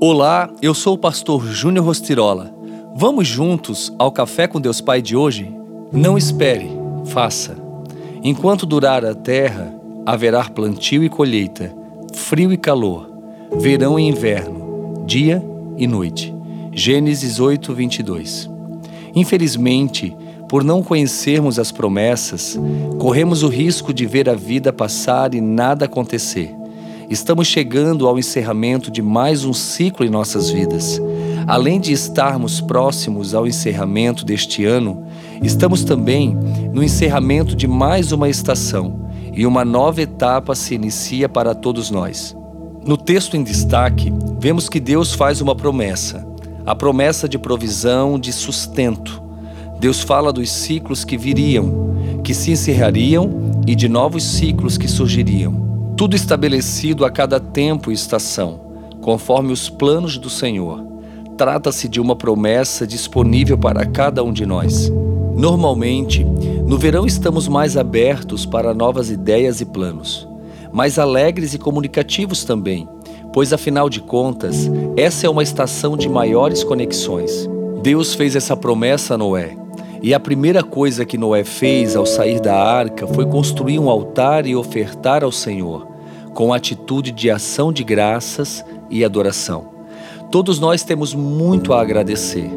Olá, eu sou o pastor Júnior Rostirola. Vamos juntos ao Café com Deus Pai de hoje? Não espere, faça. Enquanto durar a terra, haverá plantio e colheita, frio e calor, verão e inverno, dia e noite. Gênesis 8, 22. Infelizmente, por não conhecermos as promessas, corremos o risco de ver a vida passar e nada acontecer. Estamos chegando ao encerramento de mais um ciclo em nossas vidas. Além de estarmos próximos ao encerramento deste ano, estamos também no encerramento de mais uma estação e uma nova etapa se inicia para todos nós. No texto em destaque, vemos que Deus faz uma promessa, a promessa de provisão, de sustento. Deus fala dos ciclos que viriam, que se encerrariam e de novos ciclos que surgiriam tudo estabelecido a cada tempo e estação, conforme os planos do Senhor. Trata-se de uma promessa disponível para cada um de nós. Normalmente, no verão estamos mais abertos para novas ideias e planos, mais alegres e comunicativos também, pois afinal de contas, essa é uma estação de maiores conexões. Deus fez essa promessa a Noé e a primeira coisa que Noé fez ao sair da arca foi construir um altar e ofertar ao Senhor, com atitude de ação de graças e adoração. Todos nós temos muito a agradecer.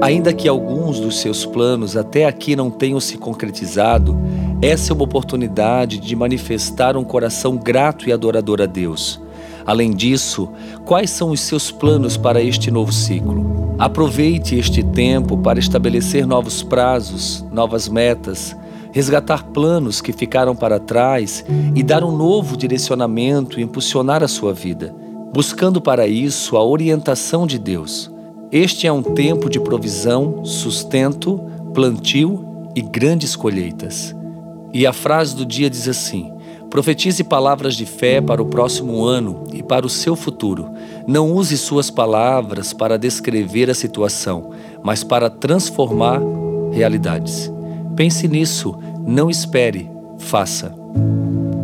Ainda que alguns dos seus planos até aqui não tenham se concretizado, essa é uma oportunidade de manifestar um coração grato e adorador a Deus. Além disso, quais são os seus planos para este novo ciclo? Aproveite este tempo para estabelecer novos prazos, novas metas, resgatar planos que ficaram para trás e dar um novo direcionamento e impulsionar a sua vida, buscando para isso a orientação de Deus. Este é um tempo de provisão, sustento, plantio e grandes colheitas. E a frase do dia diz assim: Profetize palavras de fé para o próximo ano e para o seu futuro. Não use suas palavras para descrever a situação, mas para transformar realidades. Pense nisso, não espere, faça.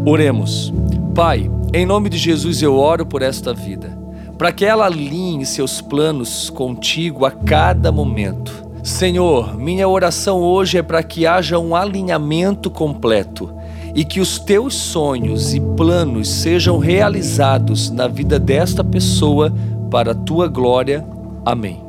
Oremos. Pai, em nome de Jesus eu oro por esta vida, para que ela alinhe seus planos contigo a cada momento. Senhor, minha oração hoje é para que haja um alinhamento completo e que os teus sonhos e planos sejam realizados na vida desta pessoa para a tua glória. Amém.